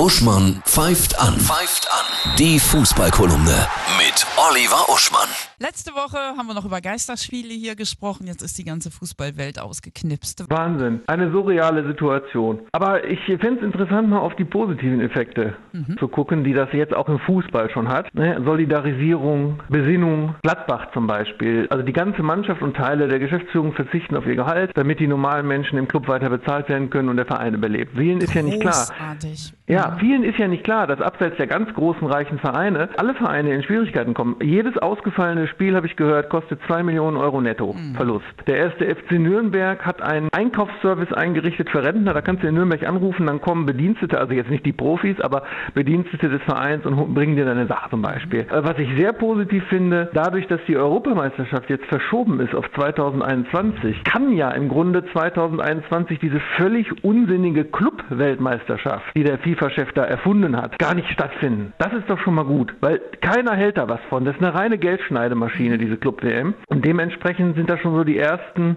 Uschmann pfeift an. Pfeift an. Die Fußballkolumne mit Oliver Uschmann. Letzte Woche haben wir noch über Geisterspiele hier gesprochen. Jetzt ist die ganze Fußballwelt ausgeknipst. Wahnsinn. Eine surreale Situation. Aber ich finde es interessant, mal auf die positiven Effekte mhm. zu gucken, die das jetzt auch im Fußball schon hat. Ne? Solidarisierung, Besinnung, Gladbach zum Beispiel. Also die ganze Mannschaft und Teile der Geschäftsführung verzichten auf ihr Gehalt, damit die normalen Menschen im Club weiter bezahlt werden können und der Verein überlebt. Vielen ist ja nicht klar. Ja, vielen ist ja nicht klar, dass abseits der ganz großen reichen Vereine alle Vereine in Schwierigkeiten kommen. Jedes ausgefallene Spiel, habe ich gehört, kostet zwei Millionen Euro netto mhm. Verlust. Der erste FC Nürnberg hat einen Einkaufsservice eingerichtet für Rentner. Da kannst du in Nürnberg anrufen, dann kommen Bedienstete, also jetzt nicht die Profis, aber Bedienstete des Vereins und bringen dir deine Sache zum Beispiel. Mhm. Was ich sehr positiv finde, dadurch, dass die Europameisterschaft jetzt verschoben ist auf 2021, kann ja im Grunde 2021 diese völlig unsinnige Club-Weltmeisterschaft, die der FIFA-Chef da erfunden hat, gar nicht stattfinden. Das ist doch schon mal gut, weil keiner hält da was von. Das ist eine reine Geldschneidemaschine, diese Club-WM. Und dementsprechend sind da schon so die ersten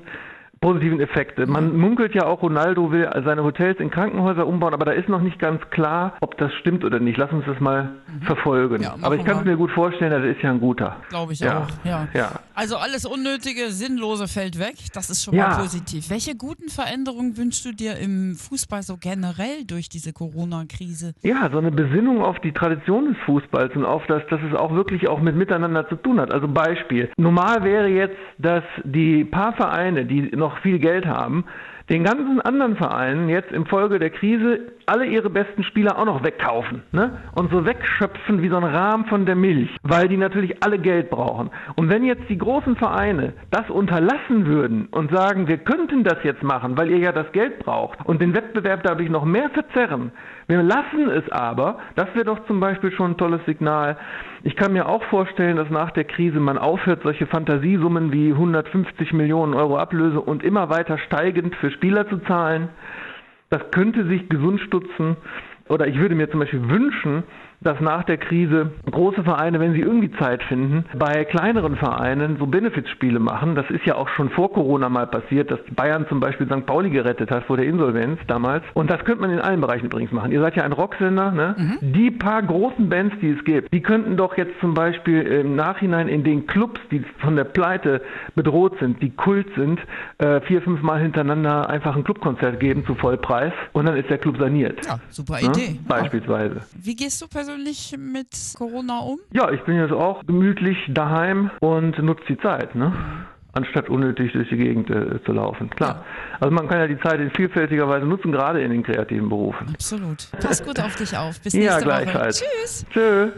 positiven Effekte. Man munkelt ja auch, Ronaldo will seine Hotels in Krankenhäuser umbauen, aber da ist noch nicht ganz klar, ob das stimmt oder nicht. Lass uns das mal mhm. verfolgen. Ja, aber ich kann es mir gut vorstellen, das ist ja ein guter. Glaube ich ja. auch. Ja. ja. Also alles Unnötige, Sinnlose fällt weg. Das ist schon mal positiv. Welche guten Veränderungen wünschst du dir im Fußball so generell durch diese Corona-Krise? Ja, so eine Besinnung auf die Tradition des Fußballs und auf das, dass es auch wirklich auch mit Miteinander zu tun hat. Also Beispiel. Normal wäre jetzt, dass die paar Vereine, die noch noch viel Geld haben, den ganzen anderen Vereinen jetzt im Folge der Krise alle ihre besten Spieler auch noch wegkaufen ne? und so wegschöpfen wie so ein Rahmen von der Milch, weil die natürlich alle Geld brauchen. Und wenn jetzt die großen Vereine das unterlassen würden und sagen, wir könnten das jetzt machen, weil ihr ja das Geld braucht und den Wettbewerb dadurch noch mehr verzerren, wir lassen es aber, das wäre doch zum Beispiel schon ein tolles Signal. Ich kann mir auch vorstellen, dass nach der Krise man aufhört, solche Fantasiesummen wie 150 Millionen Euro Ablöse und immer weiter steigend für Spieler zu zahlen. Das könnte sich gesund stutzen. Oder ich würde mir zum Beispiel wünschen, dass nach der Krise große Vereine, wenn sie irgendwie Zeit finden, bei kleineren Vereinen so Benefizspiele machen. Das ist ja auch schon vor Corona mal passiert, dass Bayern zum Beispiel St. Pauli gerettet hat vor der Insolvenz damals. Und das könnte man in allen Bereichen übrigens machen. Ihr seid ja ein Rocksender, ne? Mhm. Die paar großen Bands, die es gibt, die könnten doch jetzt zum Beispiel im Nachhinein in den Clubs, die von der Pleite bedroht sind, die Kult sind, äh, vier, fünf Mal hintereinander einfach ein Clubkonzert geben zu Vollpreis und dann ist der Club saniert. Ja, super ne? Idee. Beispielsweise. Wie gehst du persönlich persönlich mit Corona um? Ja, ich bin jetzt auch gemütlich daheim und nutze die Zeit. Ne? anstatt unnötig durch die Gegend äh, zu laufen. Klar. Ja. Also man kann ja die Zeit in vielfältiger Weise nutzen, gerade in den kreativen Berufen. Absolut. Pass gut auf dich auf. Bis nächste ja. Woche. Tschüss. Tschüss.